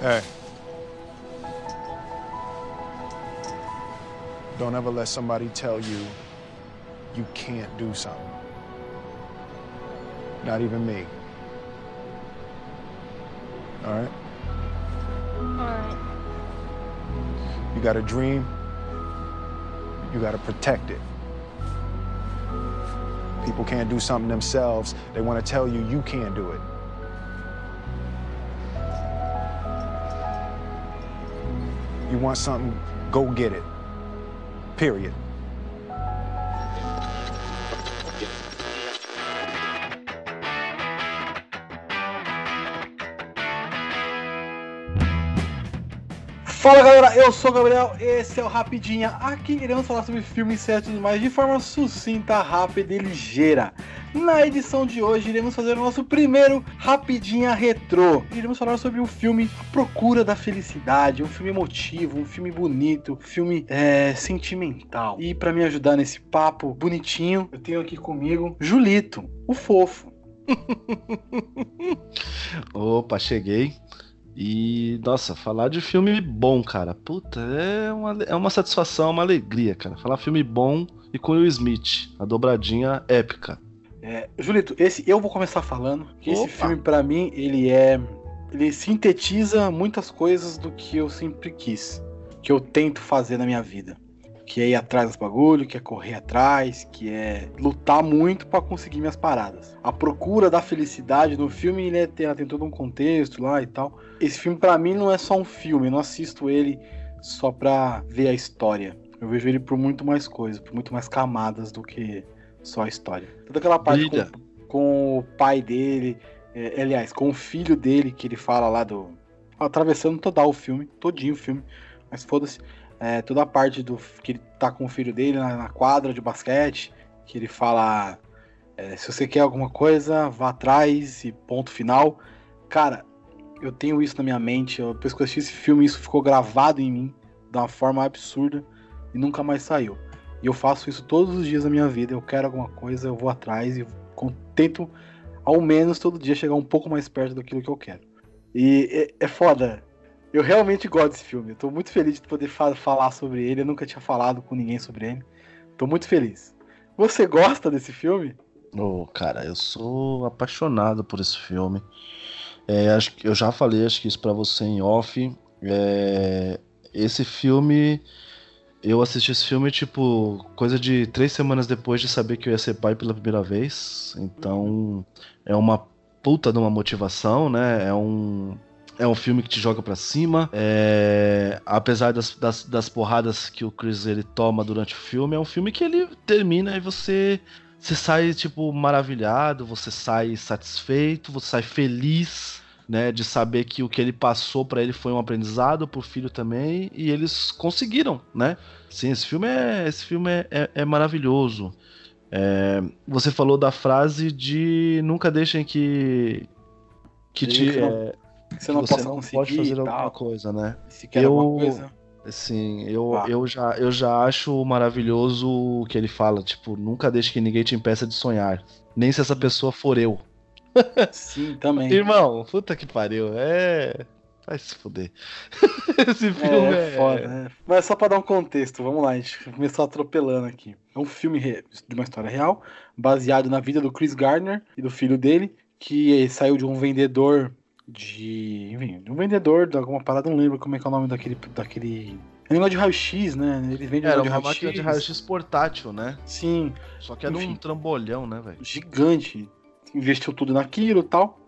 Hey. Don't ever let somebody tell you you can't do something. Not even me. All right? Alright. You got a dream, you got to protect it. People can't do something themselves, they want to tell you you can't do it. You want something, go get it. Period. Fala galera, eu sou o Gabriel, esse é o Rapidinha. Aqui iremos falar sobre filmes e tudo mais de forma sucinta, rápida e ligeira. Na edição de hoje iremos fazer o nosso primeiro Rapidinha Retrô. Iremos falar sobre o filme Procura da Felicidade, um filme emotivo, um filme bonito, um filme é, sentimental. E para me ajudar nesse papo bonitinho, eu tenho aqui comigo Julito, o fofo. Opa, cheguei. E, nossa, falar de filme bom, cara. Puta, é uma, é uma satisfação, uma alegria, cara. Falar filme bom e com Will Smith. A dobradinha épica. É, Julito, esse eu vou começar falando. Que esse filme, pra mim, ele é. Ele sintetiza muitas coisas do que eu sempre quis. Que eu tento fazer na minha vida. Que é ir atrás dos bagulho, que é correr atrás, que é lutar muito pra conseguir minhas paradas. A procura da felicidade no filme, ele é- tem, tem todo um contexto lá e tal. Esse filme, pra mim, não é só um filme. Eu não assisto ele só pra ver a história. Eu vejo ele por muito mais coisas, por muito mais camadas do que só a história. Toda aquela parte com, com o pai dele, é, aliás, com o filho dele, que ele fala lá do. Atravessando total o filme, todinho o filme, mas foda-se. É, toda a parte do que ele tá com o filho dele na, na quadra de basquete, que ele fala. é, se você quer alguma coisa, vá atrás e ponto final. Cara, eu tenho isso na minha mente. Eu, depois que eu assisti esse filme, isso ficou gravado em mim de uma forma absurda e nunca mais saiu. E eu faço isso todos os dias da minha vida. Eu quero alguma coisa, eu vou atrás e tento, ao menos todo dia, chegar um pouco mais perto daquilo que eu quero. E é, é foda. Eu realmente gosto desse filme. Eu tô muito feliz de poder fa- falar sobre ele. Eu nunca tinha falado com ninguém sobre ele. Tô muito feliz. Você gosta desse filme? Ô, cara, eu sou apaixonado por esse filme. É, acho que eu já falei, acho que isso pra você em off. É, esse filme, eu assisti esse filme tipo coisa de três semanas depois de saber que eu ia ser pai pela primeira vez. Então é uma puta de uma motivação, né? É um é um filme que te joga pra cima. É, apesar das, das, das porradas que o Chris ele toma durante o filme, é um filme que ele termina e você você sai, tipo, maravilhado, você sai satisfeito, você sai feliz, né, de saber que o que ele passou pra ele foi um aprendizado pro filho também, e eles conseguiram, né? Sim, esse filme é, esse filme é, é, é maravilhoso. É, você falou da frase de nunca deixem que que te, que não- Que você que não você não pode fazer alguma coisa, né? Se quer Eu- alguma coisa. Assim, eu, Ah. eu, já, eu já acho maravilhoso o que ele fala, tipo, nunca deixe que ninguém te impeça de sonhar. Nem se essa pessoa for eu. Sim, também. Irmão, puta que pariu, é. Vai se fuder. Esse filme É, é. foda, né? Mas só pra dar um contexto, vamos lá, a gente começou atropelando aqui. É um filme re- de uma história real, baseado na vida do Chris Gardner e do filho dele, que saiu de um vendedor de. Enfim, de um vendedor de alguma parada, não lembro como é que é o nome daquele. daquele... É um negócio de raio-x, né? Ele vende um Era negócio uma máquina de raio-x portátil, né? Sim, Só que era um trambolhão, né, velho? gigante. Investiu tudo naquilo tal.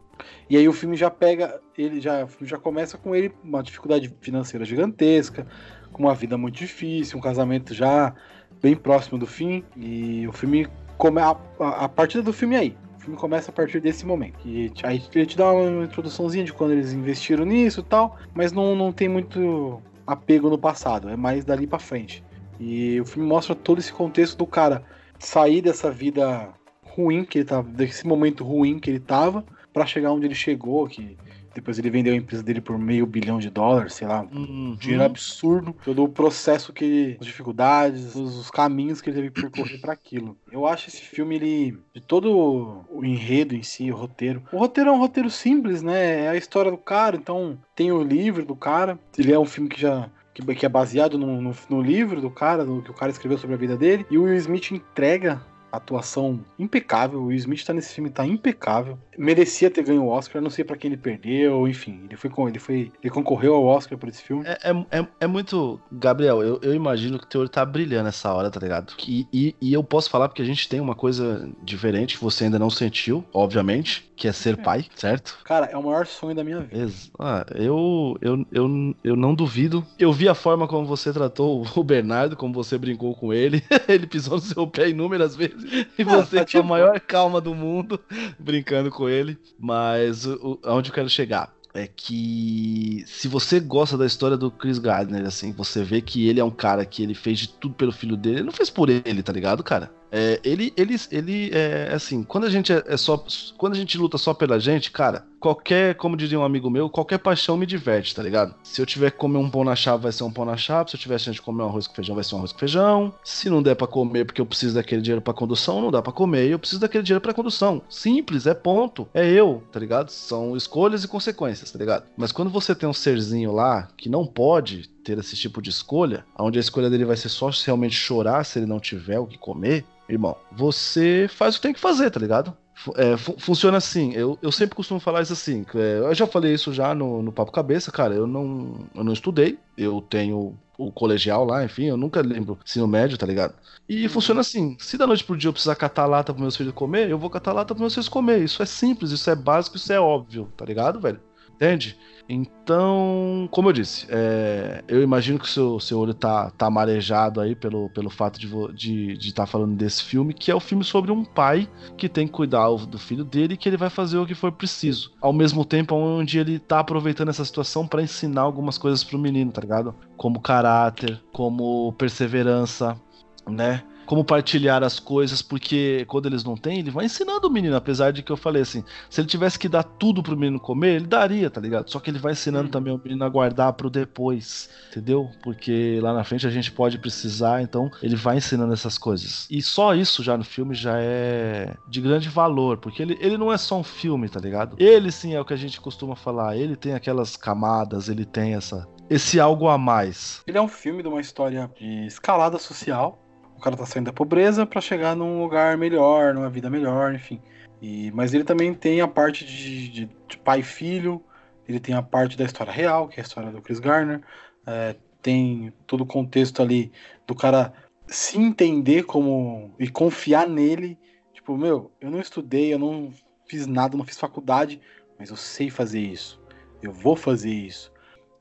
E aí o filme já pega, ele já, já começa com ele uma dificuldade financeira gigantesca, com uma vida muito difícil, um casamento já bem próximo do fim. E o filme come a, a, a partida do filme é aí. O filme começa a partir desse momento. E aí ele te dá uma introduçãozinha de quando eles investiram nisso e tal, mas não, não tem muito apego no passado, é mais dali pra frente. E o filme mostra todo esse contexto do cara sair dessa vida ruim que ele tava, desse momento ruim que ele tava, pra chegar onde ele chegou, que Depois ele vendeu a empresa dele por meio bilhão de dólares, sei lá. Uhum. Dinheiro absurdo. Todo o processo que ele. as dificuldades, os, os caminhos que ele teve que percorrer pra aquilo. Eu acho esse filme, ele. De todo o enredo em si, o roteiro. O roteiro é um roteiro simples, né? É a história do cara, então tem o livro do cara. Ele é um filme que já. Que, é baseado no, no, no livro do cara, no que o cara escreveu sobre a vida dele. E o Will Smith entrega atuação impecável. O Will Smith tá nesse filme, tá impecável. Merecia ter ganho o Oscar, não sei para quem ele perdeu, enfim. Ele foi, ele foi. Ele concorreu ao Oscar por esse filme. É, é, é, é muito. Gabriel, eu, eu imagino que o teu olho tá brilhando nessa hora, tá ligado? Que, e, e eu posso falar porque a gente tem uma coisa diferente que você ainda não sentiu, obviamente, que é ser pai, certo? Cara, é o maior sonho da minha vida. Ah, eu, eu, eu, eu não duvido. Eu vi a forma como você tratou o Bernardo, como você brincou com ele. ele pisou no seu pé inúmeras vezes. E você tá com a tipo- maior calma do mundo, brincando com ele. Mas o- aonde eu quero chegar? É que se você gosta da história do Chris Gardner, assim, você vê que ele é um cara que ele fez de tudo pelo filho dele. Ele não fez por ele, tá ligado, cara? É, ele, ele, ele é assim, quando a gente é, é só. Quando a gente luta só pela gente, cara, qualquer, como diria um amigo meu, qualquer paixão me diverte, tá ligado? Se eu tiver que comer um pão na chapa, vai ser um pão na chapa. Se eu tiver chance de comer um arroz com feijão, vai ser um arroz com feijão. Se não der pra comer porque eu preciso daquele dinheiro pra condução, não dá pra comer. Eu preciso daquele dinheiro pra condução. Simples, é ponto. É eu, tá ligado? São escolhas e consequências, tá ligado? Mas quando você tem um serzinho lá que não pode ter esse tipo de escolha, onde a escolha dele vai ser só realmente chorar se ele não tiver o que comer, irmão, você faz o que tem que fazer, tá ligado? É, fu- funciona assim, eu, eu sempre costumo falar isso assim, é, eu já falei isso já no, no Papo Cabeça, cara, eu não, eu não estudei, eu tenho o colegial lá, enfim, eu nunca lembro ensino médio, tá ligado? E funciona assim, se da noite pro dia eu precisar catar lata pros meus filhos comer, eu vou catar lata pros meus filhos comer, isso é simples, isso é básico, isso é óbvio, tá ligado, velho? Entende? Então, como eu disse, é, eu imagino que o seu, seu olho tá, tá marejado aí pelo, pelo fato de estar de, de tá falando desse filme, que é o filme sobre um pai que tem que cuidar do filho dele e que ele vai fazer o que for preciso. Ao mesmo tempo, onde ele tá aproveitando essa situação para ensinar algumas coisas pro menino, tá ligado? Como caráter, como perseverança, né? Como partilhar as coisas, porque quando eles não têm, ele vai ensinando o menino, apesar de que eu falei assim, se ele tivesse que dar tudo pro menino comer, ele daria, tá ligado? Só que ele vai ensinando Hum. também o menino a guardar pro depois, entendeu? Porque lá na frente a gente pode precisar, então ele vai ensinando essas coisas. E só isso já no filme já é de grande valor, porque ele, ele não é só um filme, tá ligado? Ele sim é o que a gente costuma falar, ele tem aquelas camadas, ele tem essa esse algo a mais. Ele é um filme de uma história de escalada social. O cara tá saindo da pobreza pra chegar num lugar melhor, numa vida melhor, enfim. E, mas ele também tem a parte de, de- de pai e filho, ele tem a parte da história real, que é a história do Chris Garner. é, tem todo o contexto ali do cara se entender como e confiar nele. Tipo, meu, eu não estudei, eu não fiz nada, não fiz faculdade, mas eu sei fazer isso. Eu vou fazer isso.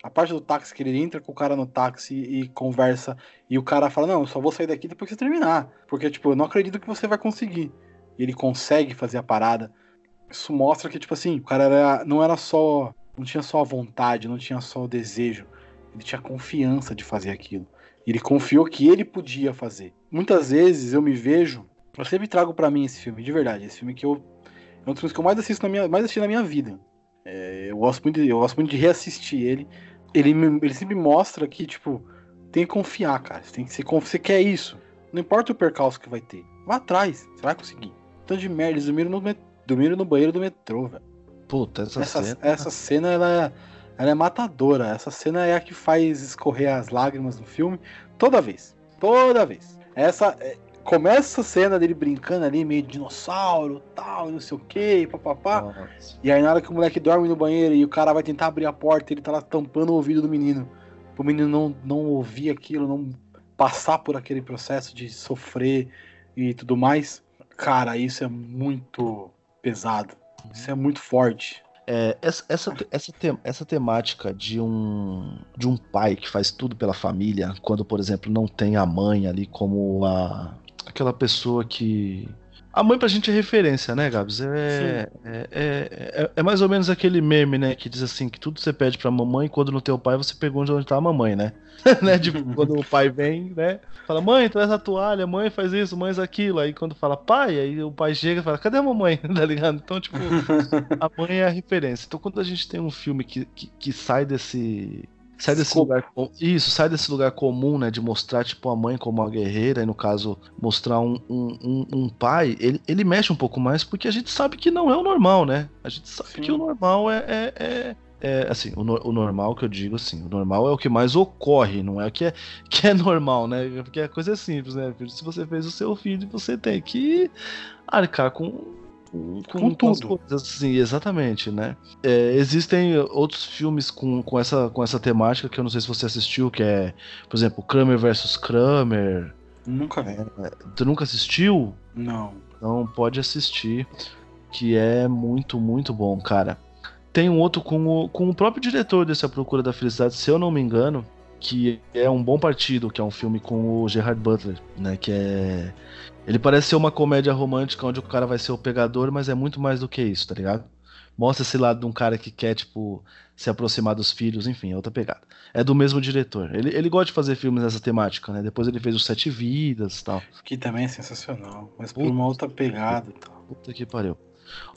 A parte do táxi que ele entra com o cara no táxi e conversa e o cara fala: Não, eu só vou sair daqui depois que você terminar. Porque, tipo, eu não acredito que você vai conseguir. E ele consegue fazer a parada. Isso mostra que, tipo assim, o cara era, não era só. Não tinha só a vontade, não tinha só o desejo. Ele tinha confiança de fazer aquilo. Ele confiou que ele podia fazer. Muitas vezes eu me vejo. Eu sempre trago pra mim esse filme, de verdade. Esse filme que eu. É um dos filmes que eu mais assisto na minha, mais assisti na minha vida. É, eu, gosto muito de, eu gosto muito de reassistir ele ele, ele sempre mostra que, tipo, tem que confiar, cara. Você tem que ser Você quer isso. Não importa o percalço que vai ter. Vá atrás, você vai conseguir. Tanto de merda, eles dormiram no, dormiram no banheiro do metrô, velho. Puta, essa, Essa, cena. essa cena, ela é, ela é matadora. Essa cena é a que faz escorrer as lágrimas no filme toda vez. Toda vez. Essa. Começa a cena dele brincando ali, meio dinossauro, tal, não sei o que, papapá. Nossa. E aí na hora que o moleque dorme no banheiro e o cara vai tentar abrir a porta, ele tá lá tampando o ouvido do menino. O menino não, não ouvir aquilo, não passar por aquele processo de sofrer e tudo mais. Cara, isso é muito pesado. Isso é muito forte. É, essa, essa, essa, te- essa temática de um, de um pai que faz tudo pela família, quando, por exemplo, não tem a mãe ali como a, aquela pessoa que A mãe pra gente é referência, né, Gabs? É, é, é, é, mais ou menos aquele meme, né, que diz assim, que tudo você pede pra mamãe, quando no teu pai você pergunta onde tá a mamãe, né? né? Tipo, quando o pai vem, né? Fala, mãe, traz a toalha, mãe faz isso, mãe faz aquilo. Aí quando fala pai, aí o pai chega e fala, cadê a mamãe? tá ligado? Então, tipo, a mãe é a referência. Então quando a gente tem um filme que, que, que sai desse sai desse lugar isso sai desse lugar comum né de mostrar tipo a mãe como uma guerreira e no caso mostrar um, um, um, pai ele, ele mexe um pouco mais porque a gente sabe que não é o normal né? A gente sabe Sim. que o normal é, é, é, é assim o, o, normal que eu digo assim o normal é o que mais ocorre não é o que é que é normal né? Porque a coisa é simples né se você fez o seu filho você tem que arcar com com, com, tudo. Coisas, assim, exatamente, né? É, existem outros filmes com, com, essa, com essa temática que eu não sei se você assistiu, que é, por exemplo, Kramer vs Kramer. Nunca vi. É, tu nunca assistiu? Não. Então pode assistir, que é muito, muito bom, cara. Tem um outro com o, com o próprio diretor desse A Procura da Felicidade, se eu não me engano, que é um bom partido, que é um filme com o Gerard Butler, né? Que é ele parece ser uma comédia romântica onde o cara vai ser o pegador, mas é muito mais do que isso, tá ligado? Mostra esse lado de um cara que quer, tipo, se aproximar dos filhos, enfim, é outra pegada. É do mesmo diretor. Ele, ele gosta de fazer filmes nessa temática, né? Depois ele fez os Sete Vidas e tal. Que também é sensacional, mas por uma outra pegada e tal. Puta que pariu.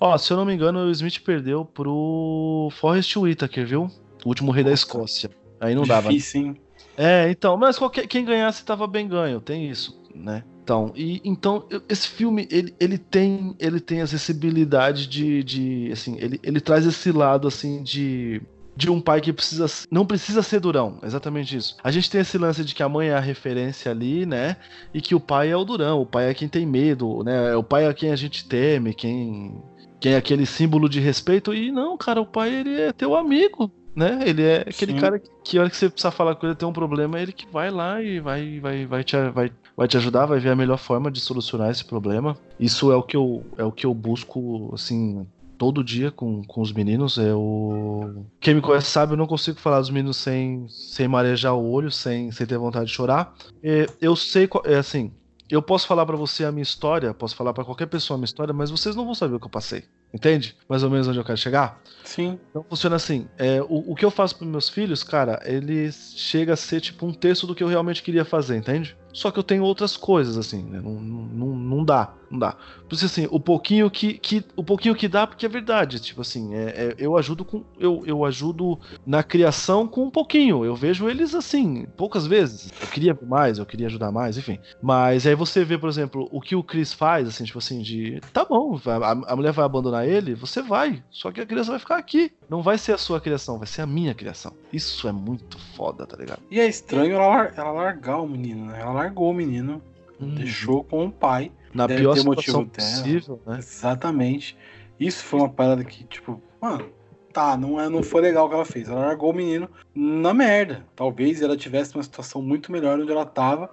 Ó, se eu não me engano, o Smith perdeu pro Forrest Whitaker, viu? O último rei Nossa. da Escócia. Aí não dava. Difícil, hein? É, então, mas qualquer, quem ganhasse tava bem ganho, tem isso, né? Então, e, então esse filme ele, ele tem ele tem a acessibilidade de, de assim ele, ele traz esse lado assim de de um pai que precisa não precisa ser durão, exatamente isso. A gente tem esse lance de que a mãe é a referência ali, né? E que o pai é o durão, o pai é quem tem medo, né? O pai é quem a gente teme, quem quem é aquele símbolo de respeito e não, cara, o pai ele é teu amigo, né? Ele é aquele Sim. cara que, que a hora que você precisa falar com ele, tem um problema, é ele que vai lá e vai, vai, vai, te, vai, vai te ajudar, vai ver a melhor forma de solucionar esse problema. Isso é o que eu, é o que eu busco, assim, todo dia com, com os meninos. Eu... Quem me conhece sabe, eu não consigo falar dos meninos sem, sem marejar o olho, sem, sem ter vontade de chorar. É, eu sei, é assim, eu posso falar para você a minha história, posso falar para qualquer pessoa a minha história, mas vocês não vão saber o que eu passei. Entende? Mais ou menos onde eu quero chegar? Sim. Então funciona assim. É, o, o que eu faço para meus filhos, cara, ele chega a ser tipo um terço do que eu realmente queria fazer, entende? Só que eu tenho outras coisas, assim, né? Não, não, não dá, não dá. Por isso, assim, o pouquinho que, que, o pouquinho que dá, porque é verdade. Tipo assim, é, é, eu ajudo com. Eu, eu ajudo na criação com um pouquinho. Eu vejo eles assim, poucas vezes. Eu queria mais, eu queria ajudar mais, enfim. Mas aí você vê, por exemplo, o que o Chris faz, assim, tipo assim, de. Tá bom, a, a mulher vai abandonar ele, você vai. Só que a criança vai ficar aqui. Não vai ser a sua criação, vai ser a minha criação. Isso é muito foda, tá ligado? E é estranho ela, ela largar o menino, né? Ela largou o menino, hum. deixou com o pai. Na Deve pior situação possível, né? Exatamente. Isso foi uma parada que, tipo, mano, tá, não, é, não foi legal o que ela fez. Ela largou o menino na merda. Talvez ela tivesse uma situação muito melhor onde ela tava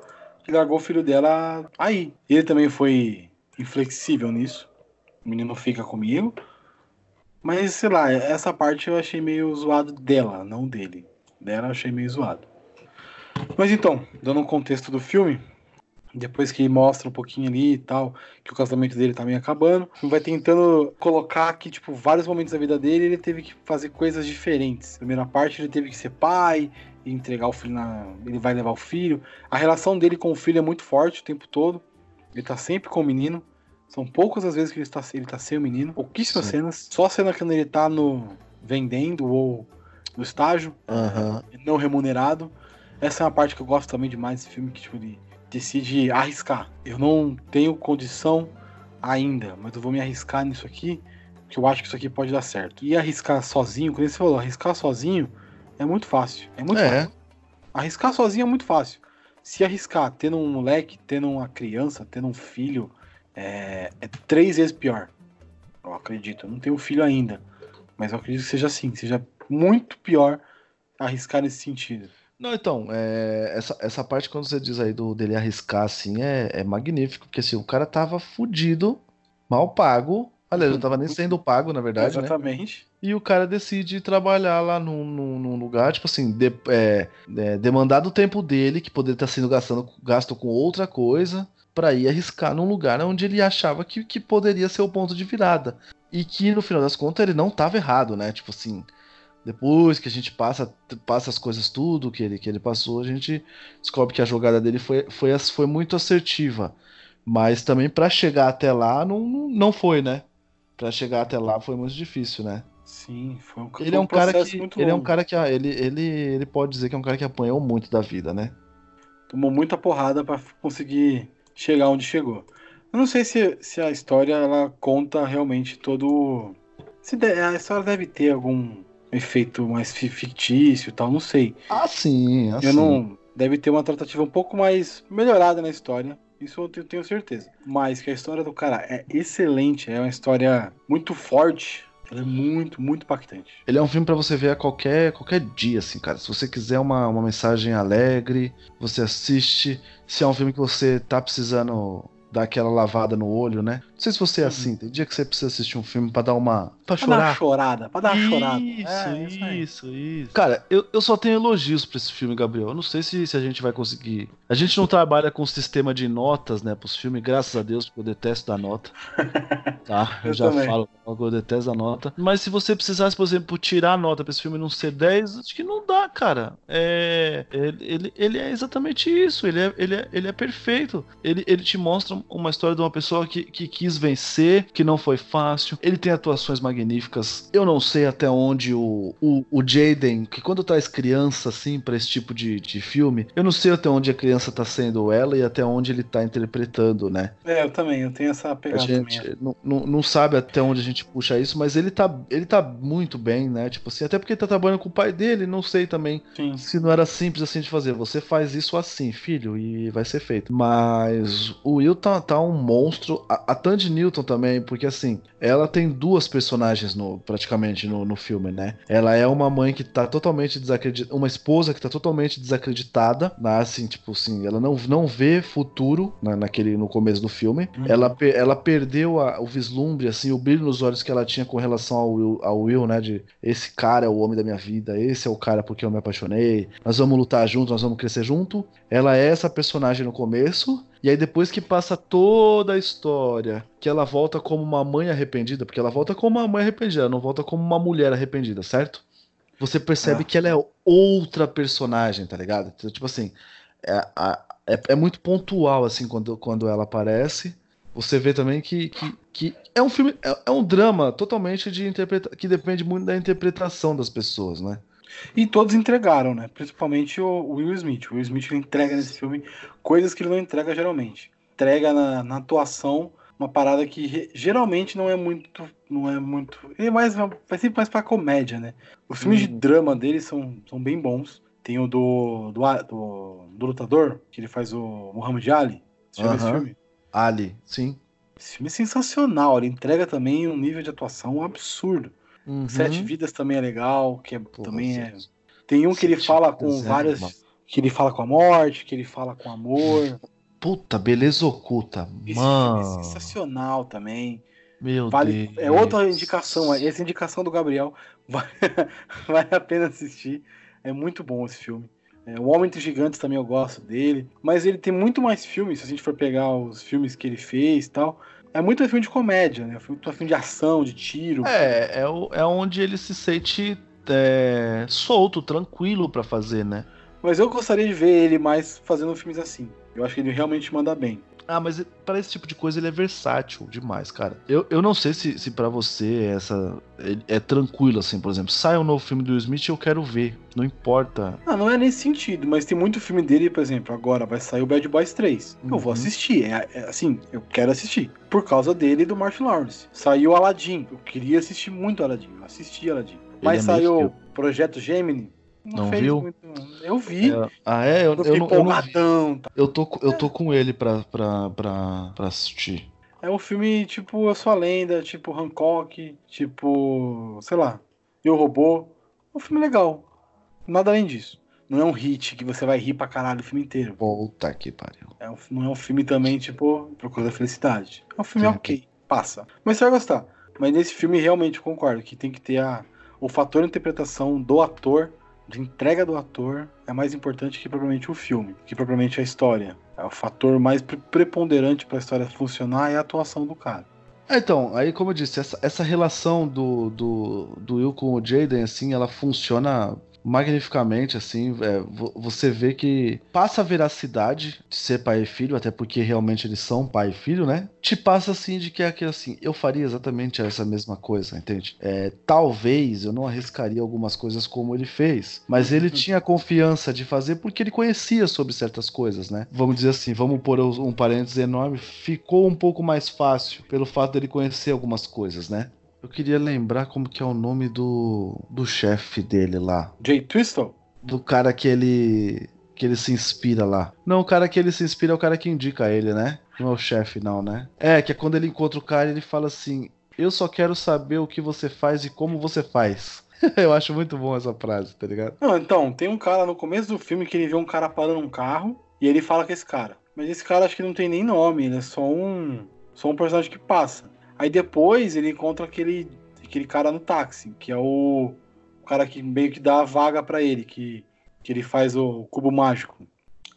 e largou o filho dela aí. Ele também foi inflexível nisso. O menino fica comigo. Mas, sei lá, essa parte eu achei meio zoado dela, não dele. Dela eu achei meio zoado. Mas então, dando um contexto do filme, depois que mostra um pouquinho ali e tal, que o casamento dele tá meio acabando, vai tentando colocar que, tipo, vários momentos da vida dele ele teve que fazer coisas diferentes. Primeira parte ele teve que ser pai, e entregar o filho na. Ele vai levar o filho. A relação dele com o filho é muito forte o tempo todo. Ele tá sempre com o menino. São poucas as vezes que ele está, ele tá sem o menino. Pouquíssimas Sim. cenas. Só a cena quando ele tá no. vendendo ou no estágio. Uhum. Não remunerado. Essa é uma parte que eu gosto também demais desse filme, que tipo, ele decide arriscar. Eu não tenho condição ainda, mas eu vou me arriscar nisso aqui, que eu acho que isso aqui pode dar certo. E arriscar sozinho, como você falou, arriscar sozinho é muito fácil. É muito é. fácil. Arriscar sozinho é muito fácil. Se arriscar tendo um moleque, tendo uma criança, tendo um filho, é, é três vezes pior. Eu acredito. Eu não tenho filho ainda. Mas eu acredito que seja assim, seja muito pior arriscar nesse sentido. Não, então, é, essa, essa parte quando você diz aí do dele arriscar assim é, é magnífico, porque assim, o cara tava fudido, mal pago, Aliás, não tava nem sendo pago, na verdade, né? Exatamente. E o cara decide trabalhar lá num, num, num lugar, tipo assim, de, é, é, demandar do tempo dele, que poderia estar sendo gastando, gasto com outra coisa, para ir arriscar num lugar onde ele achava que, que poderia ser o ponto de virada. E que no final das contas ele não tava errado, né? Tipo assim, depois que a gente passa, passa as coisas tudo que ele, que ele passou, a gente descobre que a jogada dele foi, foi, foi muito assertiva. Mas também para chegar até lá não, não foi, né? Para chegar até lá foi muito difícil, né? Sim, foi um, ele é um cara que ele é um cara que ele, ele, ele pode dizer que é um cara que apanhou muito da vida, né? Tomou muita porrada para conseguir chegar onde chegou. Eu não sei se, se a história ela conta realmente todo. Se de, a história deve ter algum efeito mais fictício e tal, não sei. Ah, sim. Assim. Eu não. Deve ter uma tratativa um pouco mais melhorada na história. Isso eu tenho certeza. Mas que a história do cara é excelente, é uma história muito forte. Ela é muito, muito impactante. Ele é um filme para você ver a qualquer, qualquer dia, assim, cara. Se você quiser uma, uma mensagem alegre, você assiste. Se é um filme que você tá precisando dar aquela lavada no olho, né? Não sei se você é uhum. assim, tem dia que você precisa assistir um filme para dar uma. pra, chorar. Dar uma chorada, pra dar uma isso, chorada. É, isso, isso, isso. Cara, eu, eu só tenho elogios pra esse filme, Gabriel. Eu não sei se, se a gente vai conseguir. A gente não trabalha com sistema de notas, né, pros filmes, graças a Deus, porque eu detesto dar nota. Tá? Eu, eu já também. falo, eu detesto a nota. Mas se você precisasse, por exemplo, tirar a nota pra esse filme não ser 10, acho que não dá, cara. É. Ele, ele é exatamente isso. Ele é, ele é, ele é perfeito. Ele, ele te mostra uma história de uma pessoa que, que quis vencer, que não foi fácil. Ele tem atuações magníficas. Eu não sei até onde o, o, o Jaden, que quando traz criança assim para esse tipo de, de filme, eu não sei até onde a criança tá sendo ela e até onde ele tá interpretando, né? É, eu também, eu tenho essa pegada a gente não, não, não, sabe até onde a gente puxa isso, mas ele tá, ele tá muito bem, né? Tipo assim, até porque ele tá trabalhando com o pai dele, não sei também Sim. se não era simples assim de fazer. Você faz isso assim, filho, e vai ser feito. Mas o Will tá, tá um monstro. A, a Tandy Newton também, porque assim, ela tem duas personagens no, praticamente no, no filme, né? Ela é uma mãe que tá totalmente desacreditada, uma esposa que tá totalmente desacreditada, né? assim, tipo assim, ela não, não vê futuro na, naquele, no começo do filme. Uhum. Ela, ela perdeu a, o vislumbre, assim, o brilho nos olhos que ela tinha com relação ao Will, ao Will, né? De esse cara é o homem da minha vida, esse é o cara porque eu me apaixonei, nós vamos lutar juntos, nós vamos crescer junto. Ela é essa personagem no começo, e aí depois que passa toda a história, que ela volta como uma mãe arrependida, porque ela volta como uma mãe arrependida, ela não volta como uma mulher arrependida, certo? Você percebe ah. que ela é outra personagem, tá ligado? Então, tipo assim, é, é, é, muito pontual assim quando, quando ela aparece. Você vê também que, que, que é um filme, é, é um drama totalmente de interpreta que depende muito da interpretação das pessoas, né? E todos entregaram, né? Principalmente o Will Smith. O Will Smith entrega nesse filme coisas que ele não entrega geralmente. Entrega na, na atuação uma parada que geralmente não é muito. Não é muito. É mais, vai sempre mais pra comédia, né? Os filmes hum. de drama dele são, são bem bons. Tem o do, do, do, do lutador, que ele faz o Muhammad Ali. Você já esse filme? Ali, sim. Esse filme é sensacional. Ele entrega também um nível de atuação absurdo. Uhum. Sete Vidas também é legal, que é, também é. Tem um que ele fala com é, várias. Que ele fala com a morte, que ele fala com amor. Puta, beleza oculta. Esse mano. filme é sensacional também. Meu vale, Deus. É outra indicação. Essa indicação do Gabriel vale, vale a pena assistir. É muito bom esse filme. É, o Homem entre Gigantes também eu gosto dele. Mas ele tem muito mais filmes, se a gente for pegar os filmes que ele fez e tal. É muito filme de comédia, né? Muito filme de ação, de tiro. É, é, o, é onde ele se sente é, solto, tranquilo para fazer, né? Mas eu gostaria de ver ele mais fazendo filmes assim. Eu acho que ele realmente manda bem. Ah, mas para esse tipo de coisa ele é versátil demais, cara. Eu, eu não sei se, se para você essa é, é, tranquilo, assim, por exemplo. Sai um novo filme do Will Smith eu quero ver. Não importa. Ah, não é nesse sentido, mas tem muito filme dele, por exemplo, agora vai sair o Bad Boys 3. Uhum. Eu vou uhum. assistir. É, é, assim, eu quero assistir. Por causa dele e do Martin Lawrence. Saiu Aladdin. Eu queria assistir muito Aladdin. Eu assisti Aladdin. Mas é saiu o Projeto Gemini. Não, não viu? Muito... Eu vi. É... Ah, é? Eu, eu, eu, não, eu, não. Tá? eu tô, eu tô com ele pra, pra, pra, pra assistir. É um filme tipo Eu Sou a Lenda, tipo Hancock, tipo. sei lá. Eu Robô. É um filme legal. Nada além disso. Não é um hit que você vai rir pra caralho o filme inteiro. Puta que pariu. É um, não é um filme também, tipo, Procura da Felicidade. É um filme Sim. ok. Passa. Mas você vai gostar. Mas nesse filme realmente eu concordo que tem que ter a, o fator interpretação do ator, de entrega do ator, é mais importante que propriamente o filme, que propriamente a história. É o fator mais preponderante para a história funcionar é a atuação do cara. É, então, aí como eu disse, essa, essa relação do, do, do Will com o Jaden, assim, ela funciona magnificamente, assim, é, você vê que passa a veracidade de ser pai e filho, até porque realmente eles são pai e filho, né? Te passa assim de que é aquilo assim, eu faria exatamente essa mesma coisa, entende? É, talvez eu não arriscaria algumas coisas como ele fez, mas ele tinha confiança de fazer porque ele conhecia sobre certas coisas, né? Vamos dizer assim, vamos pôr um parênteses enorme, ficou um pouco mais fácil pelo fato dele conhecer algumas coisas, né? Eu queria lembrar como que é o nome do, do chefe dele lá. Jay Twistle? Do cara que ele que ele se inspira lá. Não, o cara que ele se inspira é o cara que indica ele, né? Não é o chefe, não, né? É, que é quando ele encontra o cara ele fala assim: Eu só quero saber o que você faz e como você faz. Eu acho muito bom essa frase, tá ligado? Não, então, tem um cara no começo do filme que ele vê um cara parando um carro e ele fala com esse cara. Mas esse cara acho que não tem nem nome, ele é só um. Só um personagem que passa. Aí depois ele encontra aquele, aquele cara no táxi, que é o, o cara que meio que dá a vaga para ele, que, que ele faz o, o, cubo mágico.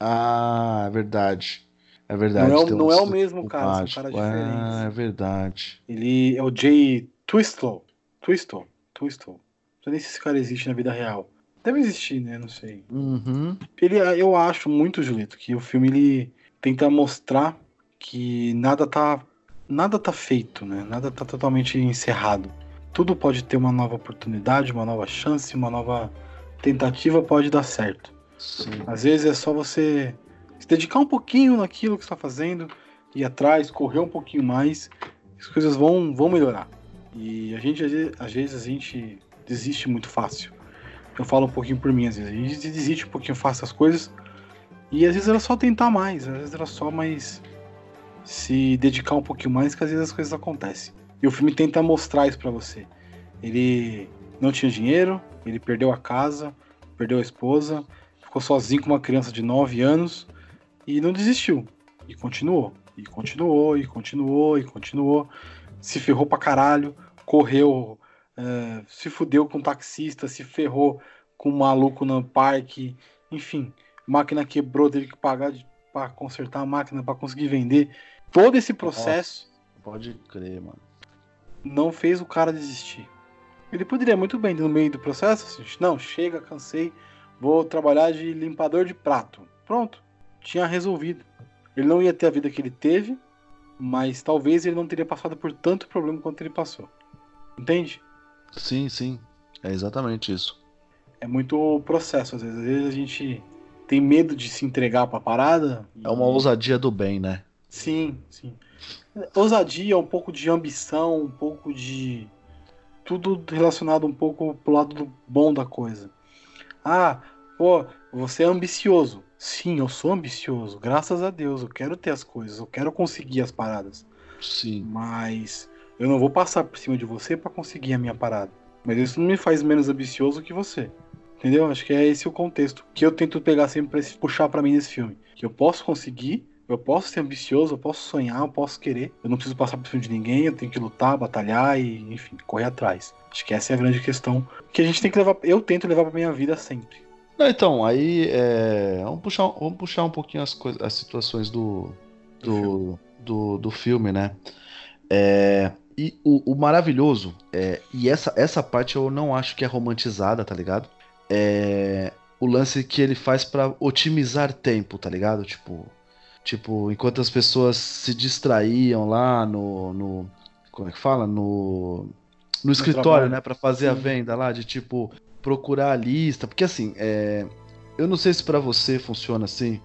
Ah, é verdade. É verdade. Não é, não é o mesmo cara, mágico. são caras diferentes. Ah, é verdade. Ele é o Jay Twistle. Twistle. Twistle. Não sei nem se esse cara existe na vida real. Deve existir, né? Não sei. Uhum. Ele, eu acho muito, Julito, que o filme ele tenta mostrar que nada tá nada tá feito, né? Nada tá totalmente encerrado. Tudo pode ter uma nova oportunidade, uma nova chance, uma nova tentativa pode dar certo. Sim. Às vezes é só você se dedicar um pouquinho naquilo que está fazendo, ir atrás, correr um pouquinho mais, as coisas vão, vão melhorar. E a gente, às vezes, a gente desiste muito fácil. Eu falo um pouquinho por mim, às vezes. A gente desiste um pouquinho fácil das coisas. E às vezes era só tentar mais, às vezes era só mais se dedicar um pouquinho mais, que às vezes as coisas acontecem. E o filme tenta mostrar isso para você. Ele não tinha dinheiro, ele perdeu a casa, perdeu a esposa, ficou sozinho com uma criança de 9 anos e não desistiu. E continuou, e continuou, e continuou, e continuou. Se ferrou pra caralho, correu, é, se fudeu com um taxista, se ferrou com um maluco no parque, enfim. Máquina quebrou, teve que pagar para consertar a máquina, para conseguir vender todo esse processo. Nossa, pode crer, mano. Não fez o cara desistir. Ele poderia muito bem, no meio do processo, assim, não, chega, cansei, vou trabalhar de limpador de prato. Pronto, tinha resolvido. Ele não ia ter a vida que ele teve, mas talvez ele não teria passado por tanto problema quanto ele passou. Entende? Sim, sim. É exatamente isso. É muito processo, às vezes. Às vezes a gente tem medo de se entregar pra parada. É uma ousadia do bem, né? Sim, sim. Ousadia, um pouco de ambição, um pouco de. Tudo relacionado um pouco pro lado do bom da coisa. Ah, pô, você é ambicioso. Sim, eu sou ambicioso. Graças a Deus, eu quero ter as coisas, eu quero conseguir as paradas. Sim. Mas eu não vou passar por cima de você para conseguir a minha parada. Mas isso não me faz menos ambicioso que você. Entendeu? Acho que é esse o contexto que eu tento pegar sempre pra puxar para mim nesse filme. Que eu posso conseguir, eu posso ser ambicioso, eu posso sonhar, eu posso querer. Eu não preciso passar por cima de ninguém, eu tenho que lutar, batalhar e, enfim, correr atrás. Acho que essa é a grande questão que a gente tem que levar. Eu tento levar pra minha vida sempre. Não, então, aí é, vamos, puxar, vamos puxar um pouquinho as, coisas, as situações do, do, do, do filme, né? É, e o, o maravilhoso, é, e essa, essa parte eu não acho que é romantizada, tá ligado? É o lance que ele faz para otimizar tempo, tá ligado? Tipo, Tipo, enquanto as pessoas se distraíam lá no. no como é que fala? No. No escritório, né? para fazer Sim. a venda lá, de tipo, procurar a lista. Porque assim, é, eu não sei se para você funciona assim,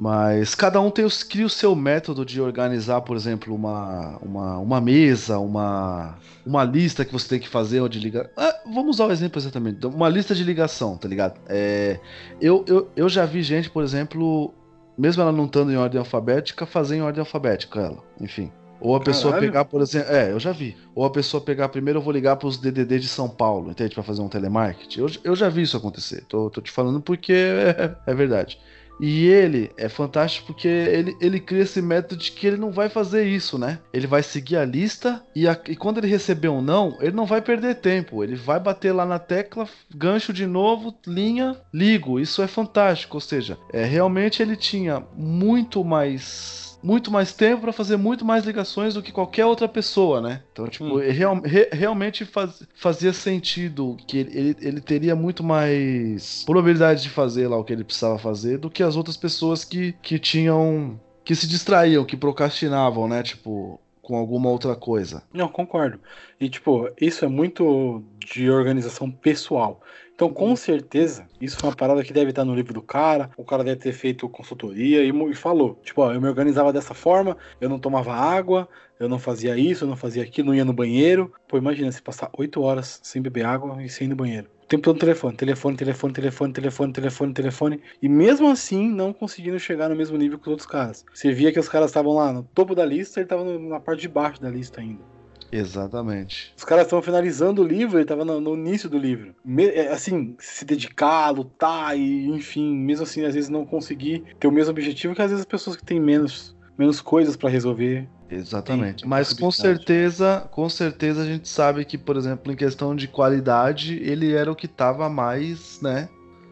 mas cada um tem os, cria o seu método de organizar, por exemplo, uma, uma, uma mesa, uma, uma lista que você tem que fazer ou de ligar. Ah, vamos usar o exemplo exatamente. Uma lista de ligação, tá ligado? É, eu, eu, eu já vi gente, por exemplo, mesmo ela não estando em ordem alfabética, fazer em ordem alfabética ela. Enfim. Ou a pessoa Caralho. pegar, por exemplo. É, eu já vi. Ou a pessoa pegar primeiro, eu vou ligar para os DDD de São Paulo, entende? Para fazer um telemarketing. Eu, eu já vi isso acontecer. Tô, tô te falando porque é, é verdade. E ele é fantástico porque ele, ele cria esse método de que ele não vai fazer isso, né? Ele vai seguir a lista e, a, e quando ele receber um não, ele não vai perder tempo. Ele vai bater lá na tecla, gancho de novo, linha, ligo. Isso é fantástico. Ou seja, é, realmente ele tinha muito mais muito mais tempo para fazer muito mais ligações do que qualquer outra pessoa, né? Então, tipo, hum. real, re, realmente faz, fazia sentido que ele, ele, ele, teria muito mais probabilidade de fazer lá o que ele precisava fazer do que as outras pessoas que, que tinham. que se distraíam, que procrastinavam, né? Tipo, com alguma outra coisa. Não, concordo. E, tipo, isso é muito de organização pessoal. Então, com certeza, isso foi uma parada que deve estar no livro do cara. O cara deve ter feito consultoria e, e falou: tipo, ó, eu me organizava dessa forma, eu não tomava água, eu não fazia isso, eu não fazia aquilo, não ia no banheiro. Pô, imagina se passar oito horas sem beber água e sem ir no banheiro. O tempo todo no telefone, telefone, telefone, telefone, telefone, telefone, telefone. E mesmo assim, não conseguindo chegar no mesmo nível que os outros caras. Você via que os caras estavam lá no topo da lista, ele estava na parte de baixo da lista ainda. Exatamente. Os caras estão finalizando o livro, ele estava no, no, início do livro. Me, é, assim, se dedicar, lutar e, enfim, mesmo assim, às vezes não conseguir ter o mesmo objetivo que às vezes as pessoas que têm menos, menos coisas para resolver. Exatamente. Mas com certeza, com certeza a gente sabe que, por exemplo, em questão de qualidade, ele era o que estava mais, né?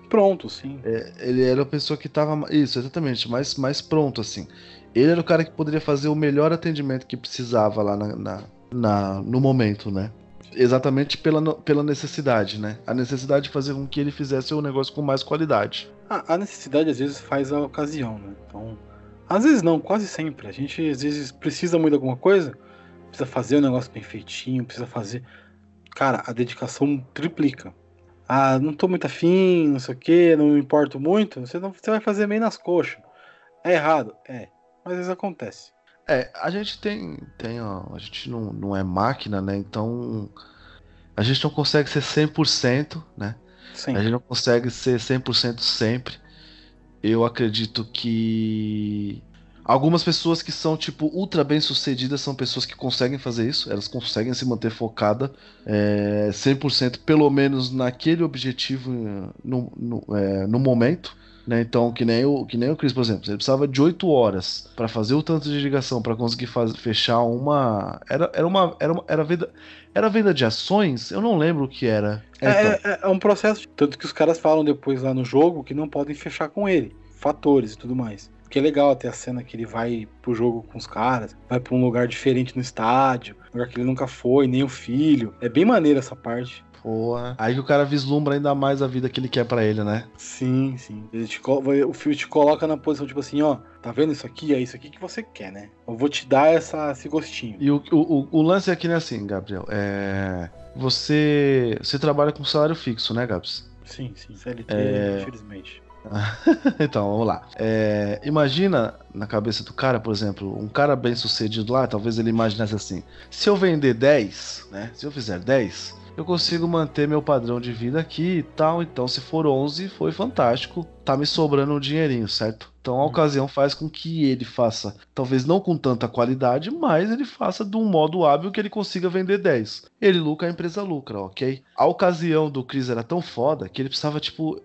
Pronto, sim. É, ele era a pessoa que estava isso, exatamente, mais, mais pronto assim. Ele era o cara que poderia fazer o melhor atendimento que precisava lá na, na na, no momento, né? Exatamente pela, pela necessidade, né? A necessidade de fazer com que ele fizesse o negócio com mais qualidade. A, a necessidade às vezes faz a ocasião, né? Então, às vezes não, quase sempre. A gente às vezes precisa muito de alguma coisa, precisa fazer o um negócio bem feitinho, precisa fazer. Cara, a dedicação triplica. Ah, não tô muito afim, não sei o que, não me importo muito. Você, não, você vai fazer meio nas coxas. É errado? É. Mas às vezes acontece. É, a gente tem. tem ó, a gente não, não é máquina, né? Então. A gente não consegue ser 100%, né? Sim. A gente não consegue ser 100% sempre. Eu acredito que. Algumas pessoas que são, tipo, ultra bem sucedidas são pessoas que conseguem fazer isso. Elas conseguem se manter focada é, 100%, pelo menos naquele objetivo no, no, é, no momento. Né? Então, que nem, o, que nem o Chris, por exemplo, ele precisava de 8 horas para fazer o tanto de ligação para conseguir faz, fechar uma. Era, era uma. Era, uma, era venda. Era venda de ações? Eu não lembro o que era. É, é, então. é, é um processo. Tanto que os caras falam depois lá no jogo que não podem fechar com ele. Fatores e tudo mais. Porque é legal até a cena que ele vai pro jogo com os caras, vai pra um lugar diferente no estádio, lugar que ele nunca foi, nem o filho. É bem maneiro essa parte. Porra. Aí que o cara vislumbra ainda mais a vida que ele quer para ele, né? Sim, sim. Ele te, o filme te coloca na posição, tipo assim, ó, tá vendo isso aqui? É isso aqui que você quer, né? Eu vou te dar essa, esse gostinho. E o, o, o lance aqui é assim, Gabriel. É. Você. Você trabalha com salário fixo, né, Gabs? Sim, sim. CLT, é... infelizmente. então, vamos lá. É, imagina na cabeça do cara, por exemplo, um cara bem sucedido lá, talvez ele imaginasse assim: se eu vender 10, né? Se eu fizer 10, eu consigo manter meu padrão de vida aqui e tal. Então, se for 11, foi fantástico. Tá me sobrando um dinheirinho, certo? Então, a uhum. ocasião faz com que ele faça, talvez não com tanta qualidade, mas ele faça de um modo hábil que ele consiga vender 10. Ele lucra, a empresa lucra, ok? A ocasião do Chris era tão foda que ele precisava, tipo,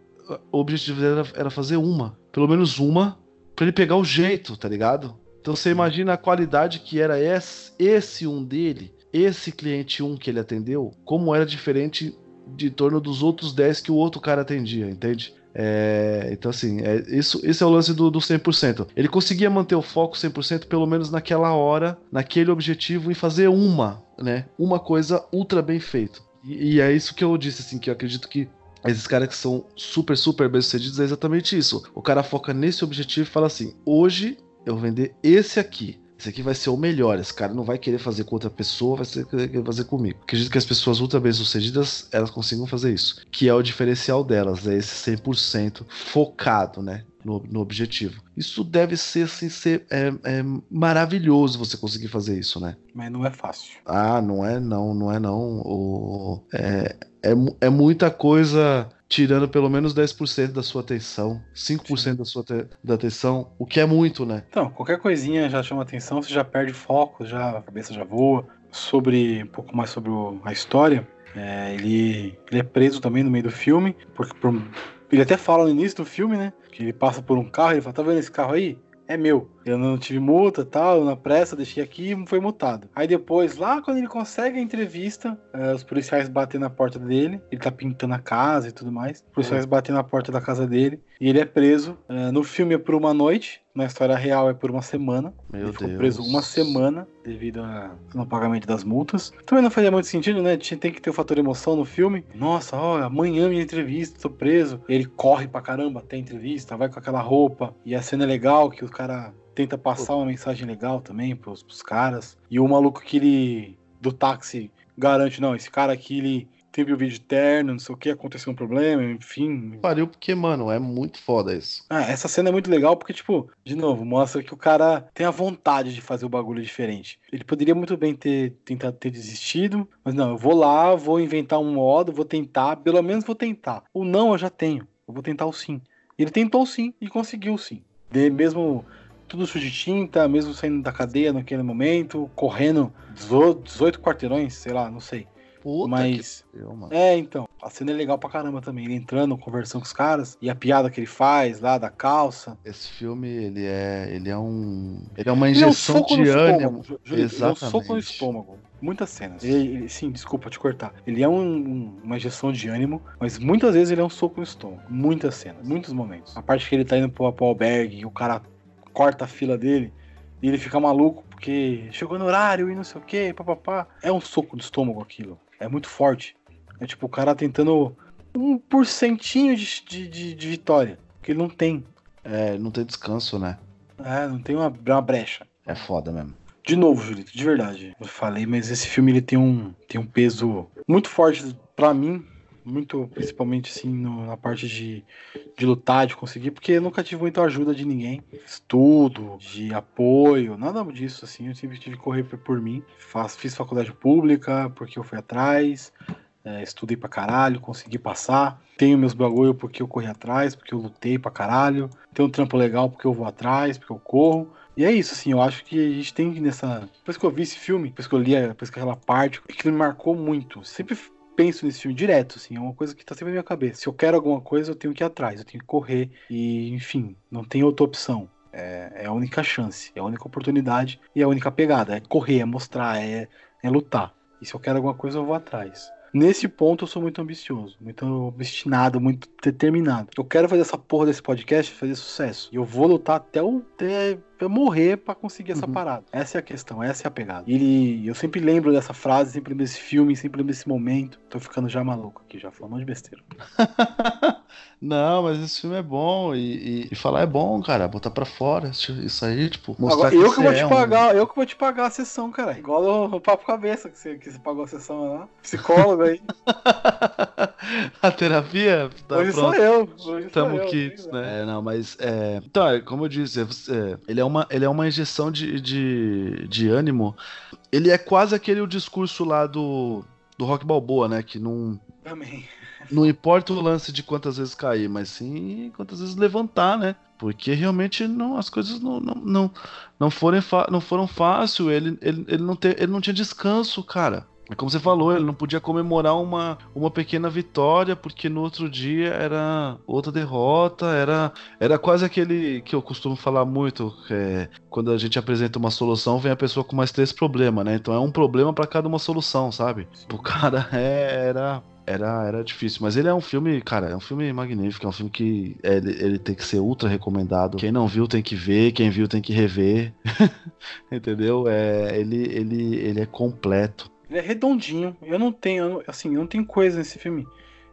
o objetivo dele era, era fazer uma, pelo menos uma, para ele pegar o jeito, tá ligado? Então você imagina a qualidade que era esse, esse um dele esse cliente 1 que ele atendeu, como era diferente de torno dos outros 10 que o outro cara atendia, entende? É, então, assim, é, isso, esse é o lance do, do 100%. Ele conseguia manter o foco 100% pelo menos naquela hora, naquele objetivo e fazer uma, né? Uma coisa ultra bem feita. E, e é isso que eu disse, assim, que eu acredito que esses caras que são super, super bem sucedidos é exatamente isso. O cara foca nesse objetivo e fala assim: hoje eu vou vender esse aqui. Esse aqui vai ser o melhor. Esse cara não vai querer fazer com outra pessoa, vai querer fazer comigo. Acredito que as pessoas ultra bem sucedidas elas consigam fazer isso. Que é o diferencial delas, é esse 100% focado, né? No, no, objetivo. Isso deve ser, assim, ser é, é maravilhoso você conseguir fazer isso, né? Mas não é fácil. Ah, não é não, não é não. O, é, é, é muita coisa tirando pelo menos 10% da sua atenção, 5% da sua da atenção, o que é muito, né? Então, qualquer coisinha já chama atenção, você já perde foco, já a cabeça já voa. Sobre um pouco mais sobre o, a história, é, ele, ele é preso também no meio do filme, porque por, Ele até fala no início do filme, né? Que ele passa por um carro, ele fala, tá vendo esse carro aí? É meu. Eu não tive multa tal, na pressa, deixei aqui e foi multado. Aí depois, lá quando ele consegue a entrevista, eh, os policiais batem na porta dele, ele tá pintando a casa e tudo mais. Os policiais batem na porta da casa dele e ele é preso. Eh, no filme é por uma noite, na história real é por uma semana. Meu ele ficou Deus. preso uma semana devido a não pagamento das multas. Também não fazia muito sentido, né? Tem que ter o fator emoção no filme. Nossa, ó, amanhã minha entrevista, tô preso. Ele corre pra caramba até a entrevista, vai com aquela roupa. E a cena é legal, que o cara tenta passar uma mensagem legal também pros, pros caras. E o maluco que ele. do táxi garante, não, esse cara aqui, ele teve o vídeo terno, não sei o que, aconteceu um problema, enfim, Pariu porque, mano, é muito foda isso. ah, essa cena é muito legal porque, tipo, de novo, mostra que o cara tem a vontade de fazer o bagulho diferente. Ele poderia muito bem ter tentado ter desistido, mas não, eu vou lá, vou inventar um modo, vou tentar, pelo menos vou tentar. O não eu já tenho, eu vou tentar o sim. Ele tentou sim e conseguiu sim. De, mesmo tudo sujo de tinta, mesmo saindo da cadeia naquele momento, correndo 18 18 quarteirões, sei lá, não sei. Puta Mas. É, então. A cena é legal pra caramba também. Ele entrando, conversando com os caras. E a piada que ele faz lá da calça. Esse filme, ele é, ele é um, ele é uma Ele é um injeção soco de estômago. ânimo. Júlio, ele é um soco no Exatamente. estômago. Muitas cenas. Ele- ele- sim, desculpa te cortar. Ele é um- um- uma injeção de ânimo, mas muitas vezes ele é um soco no estômago. Muitas cenas, muitos momentos. A parte que ele tá indo pro, pro albergue e o cara corta a fila dele e ele fica maluco porque chegou no horário e não sei o que, papapá. É um soco no estômago aquilo. É muito forte. É tipo o cara tentando um porcentinho de, de, de- de vitória. Que ele não tem. É, não tem descanso, né? É, não tem uma, uma brecha. É foda mesmo. De novo, Julito, de verdade. Eu falei, mas esse filme ele tem um, tem um peso muito forte pra mim. Muito, principalmente assim, no- na parte de, de lutar, de conseguir, porque eu nunca tive muita ajuda de ninguém. Estudo, de apoio, nada disso, assim. Eu sempre tive que correr por, mim. Faz, fiz faculdade pública, porque eu fui atrás. é, estudei pra caralho, consegui passar. Tenho meus bagulho porque eu corri atrás, porque eu lutei pra caralho. Tenho um trampo legal porque eu vou atrás, porque eu corro. E é isso, assim, eu acho que a gente tem que nessa. Depois que eu vi esse filme, depois que eu li, depois que aquela parte, aquilo me marcou muito. Sempre penso nesse filme direto, assim, é uma coisa que tá sempre na minha cabeça. Se eu quero alguma coisa, eu tenho que ir atrás, eu tenho que correr. E, enfim, não tem outra opção. É, é a única chance, é a única oportunidade e é a única pegada. É correr, é mostrar, é, é lutar. E se eu quero alguma coisa, eu vou atrás. Nesse ponto eu sou muito ambicioso, muito obstinado, muito determinado. Eu quero fazer essa porra desse podcast fazer sucesso. E eu vou lutar até eu, até eu morrer pra conseguir essa Uhum. parada. Essa é a questão, essa é a pegada. Ele, eu sempre lembro dessa frase, sempre lembro desse filme, sempre lembro desse momento. Tô ficando já maluco aqui, já falando de besteira. Não, mas esse filme é bom e, e- e falar é bom, cara. Botar pra fora isso aí, tipo, mostrar Agora, eu que você vou é te um- pagar, eu que vou te pagar a sessão, cara. Igual o, o papo cabeça que você, que você pagou a sessão lá. Psicólogo aí. a terapia tá Hoje pronto. sou eu. Hoje sou Tamo eu. kits, pois é. né? É, não, mas é. Então, é, como eu disse, é, você- ele, é uma, ele é uma injeção de, de, de ânimo. Ele é quase aquele o discurso lá do, do Rock Balboa, né? Que não, Também. não importa o lance de quantas vezes cair, mas sim quantas vezes levantar, né? Porque realmente não, as coisas não, não, não, não, foram, não foram fácil. Ele, ele, ele, não te, ele não tinha descanso, cara. Como você falou, ele não podia comemorar uma, uma pequena vitória, porque no outro dia era outra derrota, era, era quase aquele que eu costumo falar muito, é, quando a gente apresenta uma solução, vem a pessoa com mais três problemas, né? Então é um problema pra cada uma solução, sabe? O cara é, era era, era difícil, mas ele é um filme, cara, é um filme magnífico, é um filme que ele, ele tem que ser ultra recomendado. Quem não viu tem que ver, quem viu tem que rever. Entendeu? É, ele, ele, ele é completo. Ele é redondinho. Eu não tenho, eu não- assim, eu não tenho coisa nesse filme.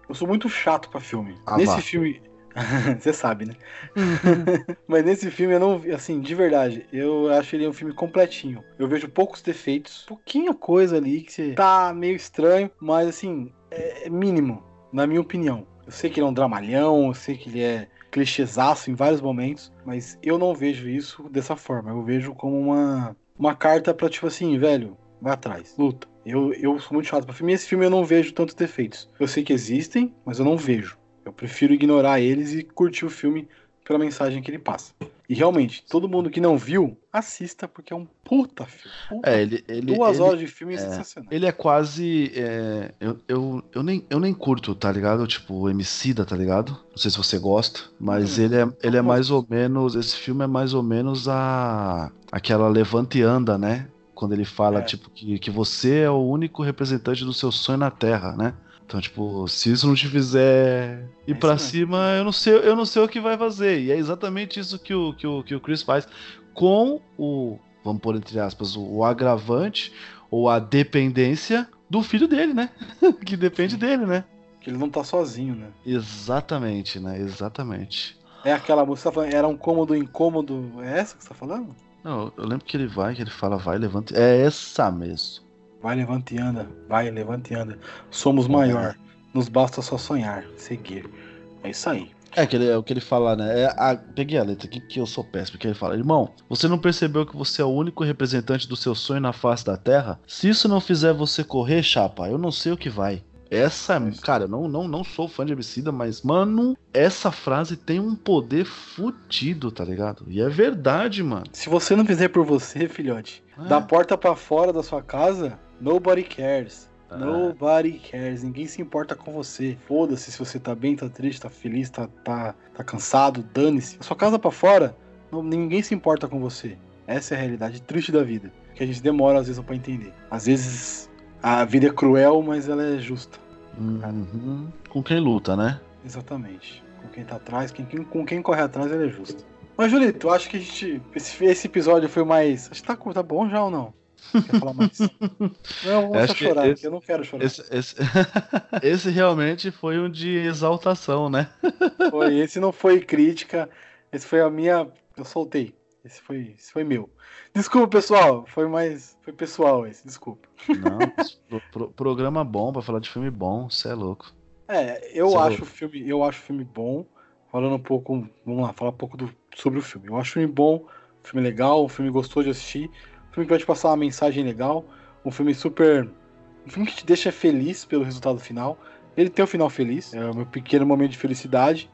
Eu sou muito chato pra filme. Ah, nesse vá. filme. Você sabe, né? Mas nesse filme eu não. Assim, de verdade, eu acho ele um filme completinho. Eu vejo poucos defeitos, pouquinha coisa ali que tá meio estranho, mas assim, é é mínimo, na minha opinião. Eu sei que ele é um dramalhão, eu sei que ele é clichêzaço em vários momentos, mas eu não vejo isso dessa forma. Eu vejo como uma, uma carta pra, tipo assim, velho, vai atrás, luta. Eu, eu sou muito chato pra filme. E esse filme eu não vejo tantos defeitos. Eu sei que existem, mas eu não vejo. Eu prefiro ignorar eles e curtir o filme pela mensagem que ele passa. E realmente, todo mundo que não viu, assista, porque é um puta filme. Puta É, ele. ele Duas ele, horas de filme é, é, sensacional. Ele é quase. é, eu, eu, eu, nem, eu nem curto, tá ligado? Tipo, Emicida, tá ligado? Não sei se você gosta, mas Hum, ele é, ele é gosto. mais ou menos. Esse filme é mais ou menos a. aquela Levante e Anda, né? Quando ele fala, É. tipo, que, que você é o único representante do seu sonho na Terra, né? Então, tipo, se isso não te fizer ir É pra isso cima, eu não sei, eu não sei o que vai fazer. E é exatamente isso que o, que o, que o Chris faz com o, vamos pôr entre aspas, o, o agravante ou a dependência do filho dele, né? que depende Sim. dele, né? Que ele não tá sozinho, né? Exatamente, né? Exatamente. É aquela música que você tá falando, era um cômodo incômodo. É essa que você tá falando? Não, eu lembro que ele vai, que ele fala, vai, levanta. É essa mesmo. Vai, levanta e anda. Vai, levanta e anda. Somos maior. Nos basta só sonhar, seguir. É isso aí. É, que ele, é o que ele fala, né? É a- peguei a letra aqui que eu sou péssimo. Que ele fala: Irmão, você não percebeu que você é o único representante do seu sonho na face da terra? Se isso não fizer você correr, chapa, eu não sei o que vai. Essa, cara, eu não, não, não sou fã de Emicida, mas, mano, essa frase tem um poder fudido, tá ligado? E é verdade, mano. Se você não fizer por você, filhote, É. da porta pra fora da sua casa, nobody cares. É. Nobody cares. Ninguém se importa com você. Foda-se se você tá bem, tá triste, tá feliz, tá, tá, tá cansado, dane-se. A sua casa pra fora, não- ninguém se importa com você. Essa é a realidade triste da vida. Que a gente demora às vezes pra entender. Às vezes a vida é cruel, mas ela é justa. Uhum. Com quem luta, né? Exatamente. Com quem tá atrás, quem, quem- com quem corre atrás, ela é justa. Mas, Julito, eu acho que a gente. Esse, esse episódio foi mais. Acho que tá, tá bom já ou não? Quer falar mais? Não, vou que chorar, esse- eu não quero chorar. Esse, esse, esse realmente foi um de exaltação, né? Foi, esse não foi crítica, esse foi a minha. Eu soltei. Esse foi, esse foi meu. Desculpa, pessoal. Foi mais. Foi pessoal esse, desculpa. Não, pro- pro- programa bom pra falar de filme bom, você é louco. É, eu Você acho o filme, eu acho filme bom. Falando um pouco, vamos lá, falar um pouco do- sobre o filme. Eu acho o filme bom, filme legal, um filme gostoso de assistir, um filme que vai te passar uma mensagem legal, um filme super, um filme que te deixa feliz pelo resultado final. Ele tem um final feliz, é o meu pequeno momento de felicidade.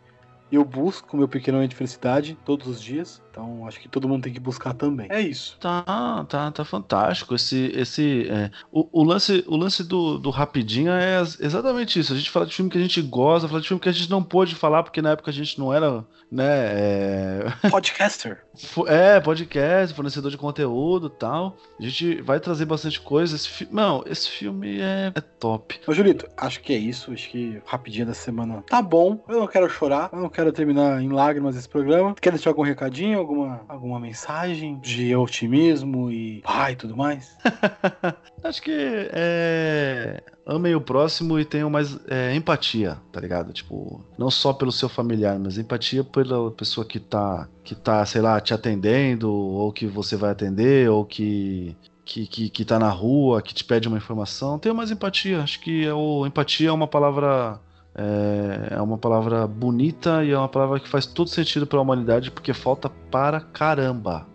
Eu busco o meu pequeno momento de felicidade todos os dias, então acho que todo mundo tem que buscar também. É isso. Tá, tá, tá fantástico. Esse, esse, é, o, o lance, o lance do, do rapidinho é ex- exatamente isso. A gente fala de filme que a gente gosta, fala de filme que a gente não pôde falar porque na época a gente não era, né, é, Podcaster. É, podcast, fornecedor de conteúdo e tal. A gente vai trazer bastante coisa. Esse fi... Não, esse filme é, é top. Ô, Julito, acho que é isso. Acho que rapidinho da semana tá bom. Eu não quero chorar, eu não quero terminar em lágrimas esse programa. Quer deixar algum recadinho, alguma, alguma mensagem de otimismo e pai e tudo mais? Acho que é. Amem o próximo e tenham mais é, empatia, tá ligado? Tipo, não só pelo seu familiar, mas empatia pela pessoa que tá, que tá, sei lá, te atendendo, ou que você vai atender, ou que. Que, que, que tá na rua, que te pede uma informação, tenha mais empatia. Acho que é o, empatia é uma palavra É, é uma palavra bonita e é uma palavra que faz todo sentido para a humanidade porque falta para caramba.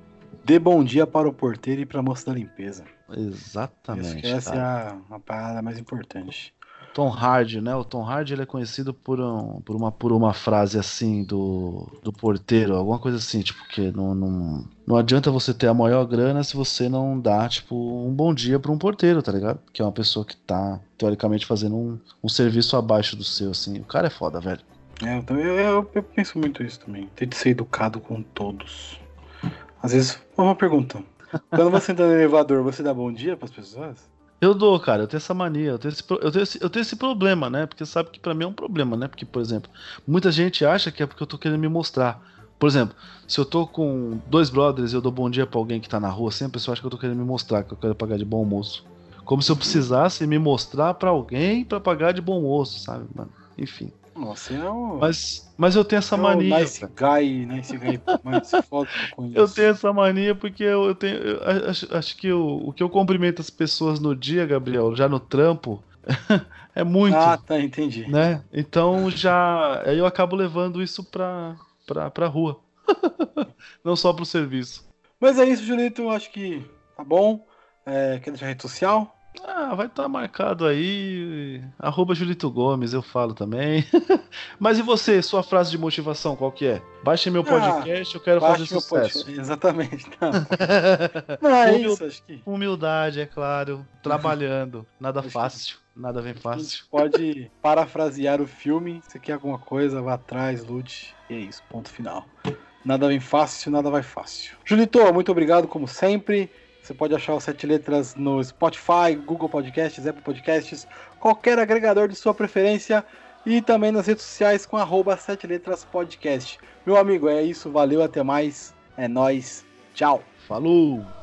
Dê bom dia para o porteiro e para a moça da limpeza. Exatamente. Essa é a, a parada mais importante. Tom Hardy, né? O Tom Hardy ele é conhecido por, um, por, uma, por uma frase assim do, do porteiro, alguma coisa assim, tipo, que não, não, não adianta você ter a maior grana se você não dá, tipo, um bom dia para um porteiro, tá ligado? Que é uma pessoa que tá, teoricamente, fazendo um, um serviço abaixo do seu, assim. O cara é foda, velho. É, eu, eu- eu penso muito isso também. Tem de ser educado com todos. Às vezes, uma pergunta. Quando você entra no elevador, você dá bom dia para as pessoas? Eu dou, cara, eu tenho essa mania, eu tenho esse, eu tenho esse, eu tenho esse problema, né? Porque sabe que pra mim é um problema, né? Porque, por exemplo, muita gente acha que é porque eu tô querendo me mostrar. Por exemplo, se eu tô com dois brothers e eu dou bom dia pra alguém que tá na rua, sempre a pessoa acha que eu tô querendo me mostrar, que eu quero pagar de bom almoço. Como se eu precisasse me mostrar pra alguém pra pagar de bom almoço, sabe, mano? Enfim. Nossa, é o. Mas, mas eu tenho essa é o mania. Nice guy, nice guy, mas foda que eu conheço. Eu tenho essa mania porque eu, eu tenho. eu acho, acho que o, o que eu cumprimento as pessoas no dia, Gabriel, já no trampo, é muito. Ah, tá, entendi. né? Então já. Aí eu acabo levando isso pra, pra, pra rua. Não só pro serviço. Mas é isso, Julito. Eu acho que tá bom. É, quer deixar rede social? Ah, vai estar tá marcado aí. Arroba Julito Gomes, eu falo também. Mas e você, sua frase de motivação, qual que é? Baixe meu ah, podcast, ah, eu quero fazer sucesso. Podcast. Exatamente. Não, não é Humil... isso, acho que. Humildade, é claro. Trabalhando. Nada acho fácil. Que... Nada vem fácil. pode parafrasear o filme. Se quer alguma coisa, vá atrás, lute. E é isso, ponto final. Nada vem fácil, nada vai fácil. Julito, muito obrigado como sempre. Você pode achar o Sete Letras no Spotify, Google Podcasts, Apple Podcasts, qualquer agregador de sua preferência e também nas redes sociais com arroba Sete Letras Podcast. Meu amigo, é isso, valeu, até mais, é nós, tchau. Falou!